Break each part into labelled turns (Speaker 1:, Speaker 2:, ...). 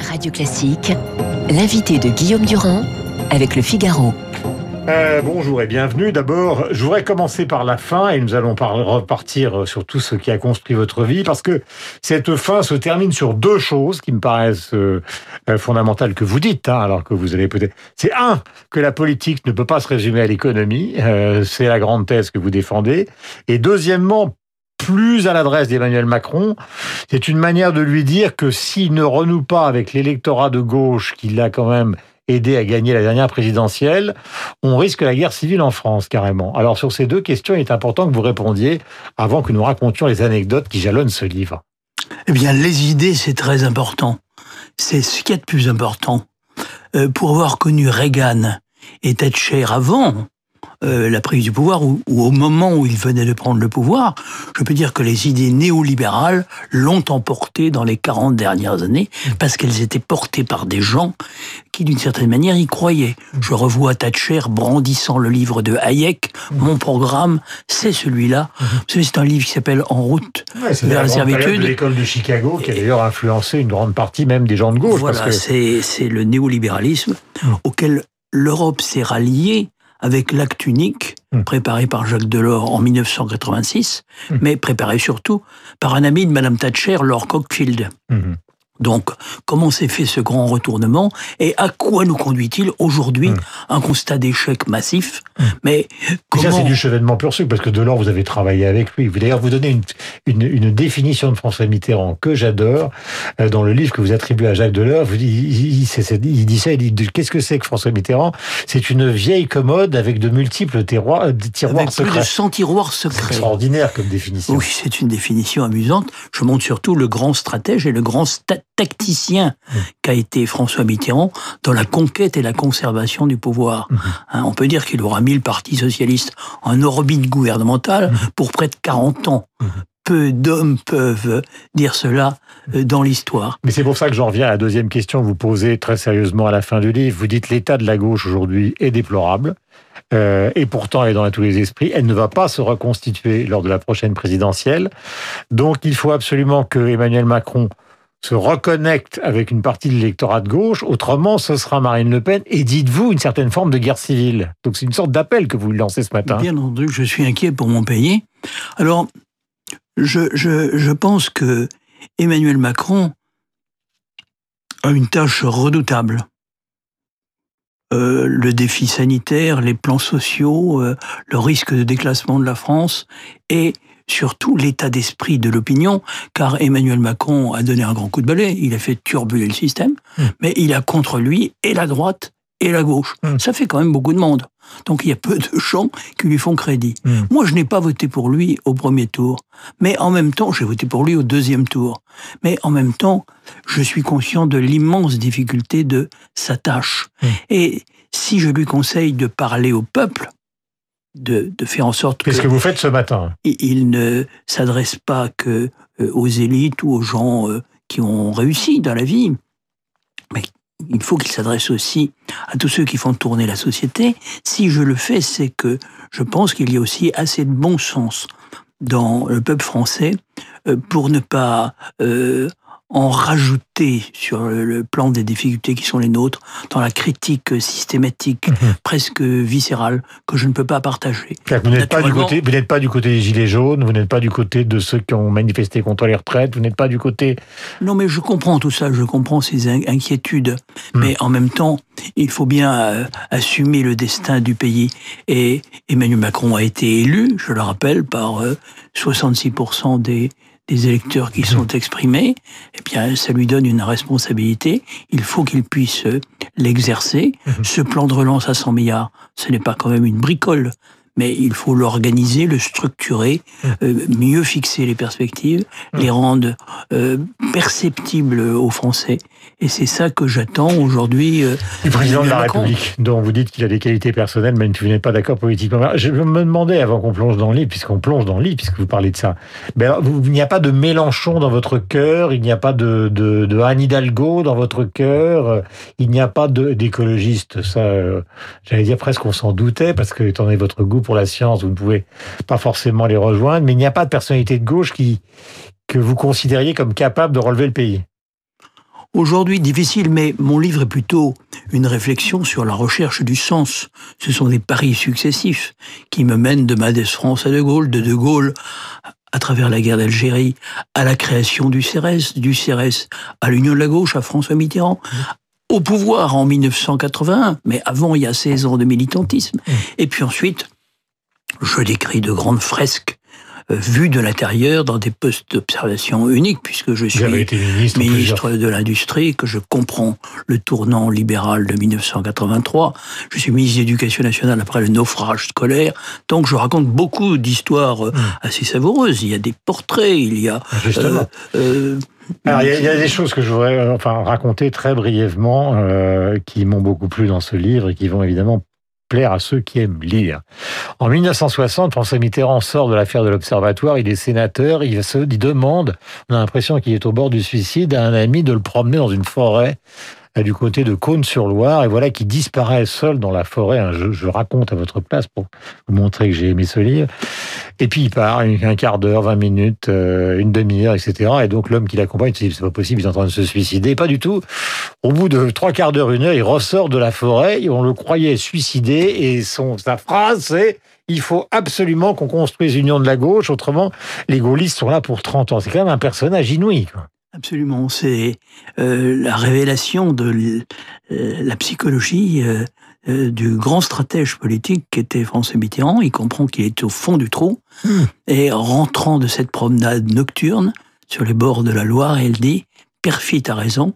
Speaker 1: Radio Classique, l'invité de Guillaume Durand avec le Figaro.
Speaker 2: Euh, bonjour et bienvenue. D'abord, je voudrais commencer par la fin et nous allons repartir sur tout ce qui a construit votre vie parce que cette fin se termine sur deux choses qui me paraissent euh, euh, fondamentales que vous dites, hein, alors que vous allez peut-être. C'est un que la politique ne peut pas se résumer à l'économie, c'est la grande thèse que vous défendez, et deuxièmement plus à l'adresse d'Emmanuel Macron, c'est une manière de lui dire que s'il ne renoue pas avec l'électorat de gauche qu'il a quand même aidé à gagner la dernière présidentielle, on risque la guerre civile en France, carrément. Alors sur ces deux questions, il est important que vous répondiez avant que nous racontions les anecdotes qui jalonnent ce livre.
Speaker 3: Eh bien, les idées, c'est très important. C'est ce qui est de plus important. Euh, pour avoir connu Reagan et Thatcher avant, euh, la prise du pouvoir ou, au moment où il venait de prendre le pouvoir, je peux dire que les idées néolibérales l'ont emporté dans les 40 dernières années parce qu'elles étaient portées par des gens qui, d'une certaine manière, y croyaient. Je revois Thatcher brandissant le livre de Hayek. Mon programme, c'est celui-là. C'est un livre qui s'appelle En route
Speaker 2: vers la servitude. de l'école de Chicago qui a d'ailleurs influencé une grande partie même des gens de gauche.
Speaker 3: Voilà, c'est le néolibéralisme auquel l'Europe s'est ralliée avec l'acte unique, hmm. préparé par Jacques Delors en 1986, hmm. mais préparé surtout par un ami de Madame Thatcher, Lord Cockfield. Hmm. Donc, comment s'est fait ce grand retournement et à quoi nous conduit-il aujourd'hui hmm. Un constat d'échec massif. Hmm. Mais comment...
Speaker 2: ça, c'est du chevènement pur sucre, parce que Delors, vous avez travaillé avec lui. Vous D'ailleurs, vous donnez une, une, une, définition de François Mitterrand que j'adore. Euh, dans le livre que vous attribuez à Jacques Delors, il, il, il, dit ça, il dit qu'est-ce que c'est que François Mitterrand? C'est une vieille commode avec de multiples tiroirs, euh, tiroirs
Speaker 3: avec
Speaker 2: secrets.
Speaker 3: Plus de 100 tiroirs secrets.
Speaker 2: extraordinaire comme définition.
Speaker 3: Oui, c'est une définition amusante. Je montre surtout le grand stratège et le grand tacticien mmh. qu'a été François Mitterrand dans la conquête et la conservation du pouvoir. Mmh. Hein, on peut dire qu'il aura mis le Parti socialiste en orbite gouvernementale mmh. pour près de 40 ans. Peu d'hommes peuvent dire cela euh, dans l'histoire.
Speaker 2: Mais c'est pour ça que j'en reviens à la deuxième question que vous posez très sérieusement à la fin du livre. Vous dites l'état de la gauche aujourd'hui est déplorable. Euh, et pourtant elle est dans tous les esprits. Elle ne va pas se reconstituer lors de la prochaine présidentielle. Donc il faut absolument que Emmanuel Macron se reconnecte avec une partie de l'électorat de gauche, autrement ce sera Marine Le Pen, et dites-vous une certaine forme de guerre civile. Donc c'est une sorte d'appel que vous lancez ce matin.
Speaker 3: Bien entendu, je suis inquiet pour mon pays. Alors, je, pense que Emmanuel Macron a une tâche redoutable. Euh, le défi sanitaire, les plans sociaux, euh, le risque de déclassement de la France et surtout l'état d'esprit de l'opinion, car Emmanuel Macron a donné un grand coup de balai, il a fait turbuler le système, hmm. mais il a contre lui et la droite et la gauche. Hmm. Ça fait quand même beaucoup de monde. Donc il y a peu de gens qui lui font crédit. Hmm. Moi, je n'ai pas voté pour lui au premier tour, mais en même temps, j'ai voté pour lui au deuxième tour. Mais en même temps, je suis conscient de l'immense difficulté de sa tâche. Et si je lui conseille de parler au peuple, de, faire en sorte
Speaker 2: Qu'est-ce que, vous faites ce matin?
Speaker 3: Il ne s'adresse pas que euh, aux élites ou aux gens euh, qui ont réussi dans la vie, mais il faut qu'il s'adresse aussi à tous ceux qui font tourner la société. Si je le fais, c'est que je pense qu'il y a aussi assez de bon sens dans le peuple français euh, pour ne pas en rajouter sur le plan des difficultés qui sont les nôtres, dans la critique systématique, mhm. presque viscérale, que je ne peux pas partager.
Speaker 2: Vous n'êtes pas, du côté, vous n'êtes pas du côté des Gilets jaunes, vous n'êtes pas du côté de ceux qui ont manifesté contre les retraites, vous n'êtes pas du côté...
Speaker 3: Non, mais je comprends tout ça, je comprends ces inquiétudes. Mhm. Mais en même temps, il faut bien euh, assumer le destin du pays. Et Emmanuel Macron a été élu, je le rappelle, par 66% euh, des des électeurs qui sont exprimés, eh bien, ça lui donne une responsabilité. Il faut qu'il puisse euh, l'exercer. Mhm. Ce plan de relance à 100 milliards, ce n'est pas quand même une bricole mais il faut l'organiser, le structurer, mmh. euh, mieux fixer les perspectives, mmh. les rendre euh, perceptibles aux Français. Et c'est ça que j'attends aujourd'hui.
Speaker 2: Euh, du président de la République, dont vous dites qu'il a des qualités personnelles, mais que vous n'êtes pas d'accord politiquement. Je me demandais, avant qu'on plonge dans le lit, puisqu'on plonge dans le lit, puisque vous parlez de ça, mais alors, il n'y a pas de Mélenchon dans votre cœur, il n'y a pas de, de, de Anne Hidalgo dans votre cœur, il n'y a pas d'écologiste. Ça, j'allais dire presque on s'en doutait, parce que, étant donné votre goût pour la science, vous ne pouvez pas forcément les rejoindre, mais il n'y a pas de personnalité de gauche qui, que vous considériez comme capable de relever le pays.
Speaker 3: Aujourd'hui, difficile, mais mon livre est plutôt une réflexion sur la recherche du sens. Ce sont des paris successifs qui me mènent de Madès France à De Gaulle, de De Gaulle à travers la guerre d'Algérie, à la création du CRS, du CRS à l'Union de la gauche, à François Mitterrand, au pouvoir en 1981, mais avant, il y a 16 ans de militantisme. Mmh. Et puis ensuite, je décris de grandes fresques euh, vues de l'intérieur dans des postes d'observation uniques, puisque je suis
Speaker 2: ministre,
Speaker 3: ministre de l'Industrie, que je comprends le tournant libéral de 1983. Je suis ministre de l'Éducation nationale après le naufrage scolaire. Donc je raconte beaucoup d'histoires euh, mmh. assez savoureuses. Il y a des portraits, il y a...
Speaker 2: Justement. Euh, alors, il y, a des choses que je voudrais euh, enfin, raconter très brièvement euh, qui m'ont beaucoup plu dans ce livre et qui vont évidemment plaire à ceux qui aiment lire. En 1960, François Mitterrand sort de l'affaire de l'Observatoire, il est sénateur, il se demande, on a l'impression qu'il est au bord du suicide, à un ami de le promener dans une forêt du côté de Cône-sur-Loire, et voilà qui disparaît seul dans la forêt. Hein, je, raconte à votre place pour vous montrer que j'ai aimé ce livre. Et puis il part, un quart d'heure, 20 minutes, euh, une demi-heure, etc. Et donc l'homme qui l'accompagne se dit, c'est pas possible, il est en train de se suicider. Pas du tout. Au bout de trois quarts d'heure, une heure, il ressort de la forêt, on le croyait suicidé, et son, sa phrase, c'est il faut absolument qu'on construise l'union de la gauche, autrement, les gaullistes sont là pour 30 ans. C'est quand même un personnage inouï. Quoi.
Speaker 3: Absolument, c'est euh, la révélation de euh, la psychologie euh, du grand stratège politique qui était François Mitterrand. Il comprend qu'il est au fond du trou hmm. et rentrant de cette promenade nocturne sur les bords de la Loire, il dit Perfit a raison,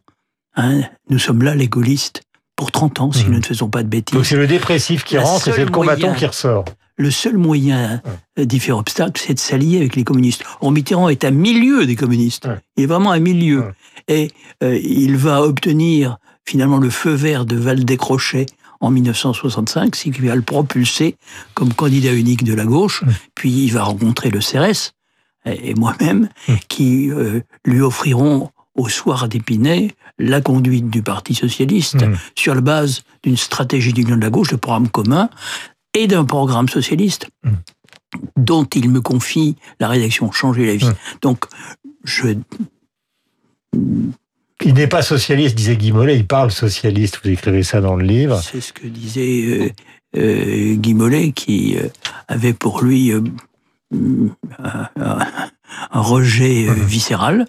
Speaker 3: hein, nous sommes là les gaullistes pour 30 ans si hmm. nous ne faisons pas de bêtises.
Speaker 2: Donc c'est le dépressif qui rentre et c'est le combattant qui ressort
Speaker 3: le seul moyen d'y faire obstacle, c'est de s'allier avec les communistes. Or, Mitterrand est à milieu des communistes. Il est vraiment à milieu. Et euh, il va obtenir finalement le feu vert de Val-Décrochet en 1965, ce qui va le propulser comme candidat unique de la gauche. Puis il va rencontrer le CRS et moi-même, qui euh, lui offriront au soir d'Épinay la conduite du Parti socialiste sur la base d'une stratégie d'union de la gauche, de programme commun, et d'un programme socialiste mmh. dont il me confie la rédaction Changer la vie. Mmh. Donc, je...
Speaker 2: Il n'est pas socialiste, disait Guy Mollet, il parle socialiste, vous écrivez ça dans le livre.
Speaker 3: C'est ce que disait euh, euh, Guy Mollet, qui euh, avait pour lui un, rejet mmh. viscéral,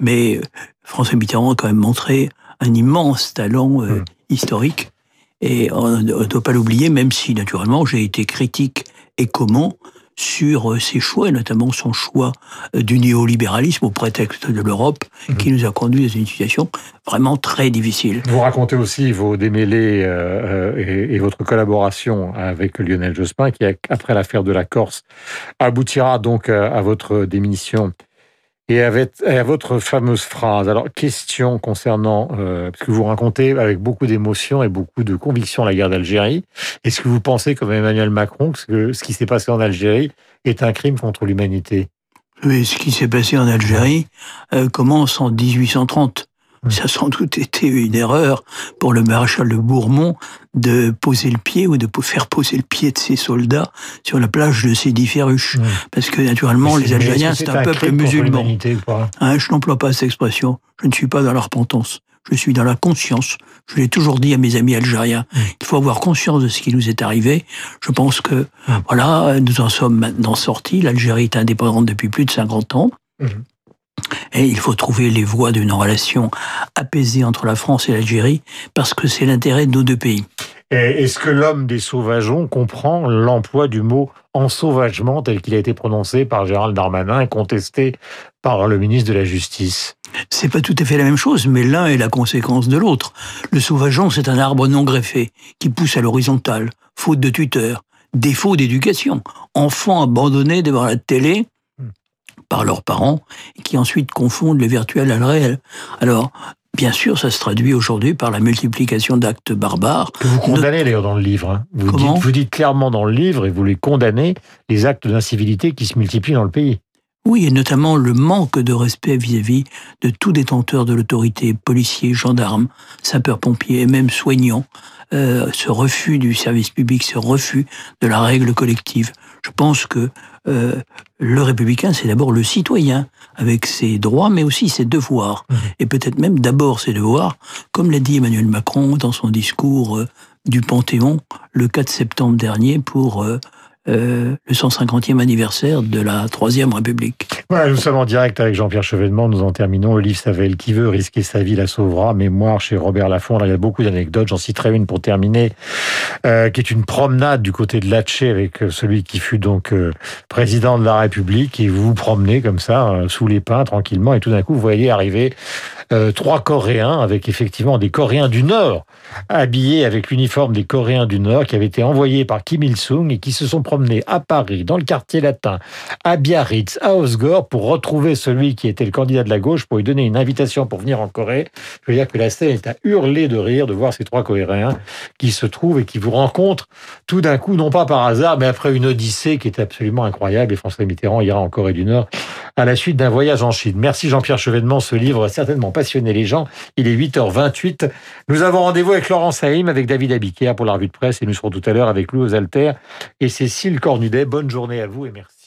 Speaker 3: mais François Mitterrand a quand même montré un immense talent historique et on ne doit pas l'oublier, même si naturellement j'ai été critique et comment sur euh, ses choix, et notamment son choix euh, du néolibéralisme au prétexte de l'Europe, mhm. qui nous a conduit dans une situation vraiment très difficile.
Speaker 2: Vous racontez aussi vos démêlés euh, et, votre collaboration avec Lionel Jospin, qui, après l'affaire de la Corse, aboutira donc à votre démission et à votre fameuse phrase. Alors, question concernant, euh, parce que vous racontez avec beaucoup d'émotion et beaucoup de conviction la guerre d'Algérie. Est-ce que vous pensez, comme Emmanuel Macron, que ce qui s'est passé en Algérie est un crime contre l'humanité?
Speaker 3: Oui, ce qui s'est passé en Algérie euh, commence en 1830. Ça a sans doute été une erreur pour le maréchal de Bourmont de poser le pied ou de faire poser le pied de ses soldats sur la plage de Sidi Ferruche. Parce que naturellement, les Algériens, c'est un, peuple musulman. Hein, je n'emploie pas cette expression. Je ne suis pas dans la repentance. Je suis dans la conscience. Je l'ai toujours dit à mes amis algériens. Il faut avoir conscience de ce qui nous est arrivé. Je pense que, voilà, nous en sommes maintenant sortis. L'Algérie est indépendante depuis plus de 50 ans. Et il faut trouver les voies d'une relation apaisée entre la France et l'Algérie, parce que c'est l'intérêt de nos deux pays.
Speaker 2: Est-ce que l'homme des sauvageons comprend l'emploi du mot ensauvagement tel qu'il a été prononcé par Gérald Darmanin et contesté par le ministre de la Justice?
Speaker 3: C'est pas tout à fait la même chose, mais l'un est la conséquence de l'autre. Le sauvageon, c'est un arbre non greffé qui pousse à l'horizontale, faute de tuteur, défaut d'éducation, enfant abandonné devant la télé par leurs parents, et qui ensuite confondent le virtuel à le réel. Alors, Bien sûr, ça se traduit aujourd'hui par la multiplication d'actes barbares.
Speaker 2: Que vous condamnez d'ailleurs dans le livre. Hein. Vous, dites, vous dites clairement dans le livre, et vous les condamnez, les actes d'incivilité qui se multiplient dans le pays.
Speaker 3: Oui, et notamment le manque de respect vis-à-vis de tout détenteur de l'autorité, policiers, gendarmes, sapeurs-pompiers et même soignants, euh, ce refus du service public, ce refus de la règle collective. Je pense que euh, le républicain, c'est d'abord le citoyen, avec ses droits, mais aussi ses devoirs. Mmh. Et peut-être même d'abord ses devoirs, comme l'a dit Emmanuel Macron dans son discours euh, du Panthéon le 4 septembre dernier pour euh, euh, le 150e anniversaire de la Troisième République.
Speaker 2: Nous sommes en direct avec Jean-Pierre Chevènement. Nous en terminons. Le livre Savel qui veut risquer sa vie la sauvera. Mémoire chez Robert Laffont. Là, il y a beaucoup d'anecdotes. J'en citerai une pour terminer, euh, qui est une promenade du côté de Latché avec euh, celui qui fut donc euh, président de la République. Et vous vous promenez comme ça, sous les pins, tranquillement. Et tout d'un coup, vous voyez arriver euh, trois Coréens avec effectivement des Coréens du Nord habillés avec l'uniforme des Coréens du Nord qui avaient été envoyés par Kim Il-sung et qui se sont promenés à Paris, dans le quartier latin, à Biarritz, à Osgore pour retrouver celui qui était le candidat de la gauche pour lui donner une invitation pour venir en Corée. Je veux dire que la scène est à hurler de rire de voir ces trois Coréens qui se trouvent et qui vous rencontrent tout d'un coup, non pas par hasard, mais après une odyssée qui est absolument incroyable. Et François Mitterrand ira en Corée du Nord à la suite d'un voyage en Chine. Merci Jean-Pierre Chevènement. Ce livre va certainement passionner les gens. Il est 8h28. Nous avons rendez-vous avec Laurence Saïm, avec David Abiquière pour la revue de presse et nous serons tout à l'heure avec Louis Alter et Cécile Cornudet. Bonne journée à vous et merci.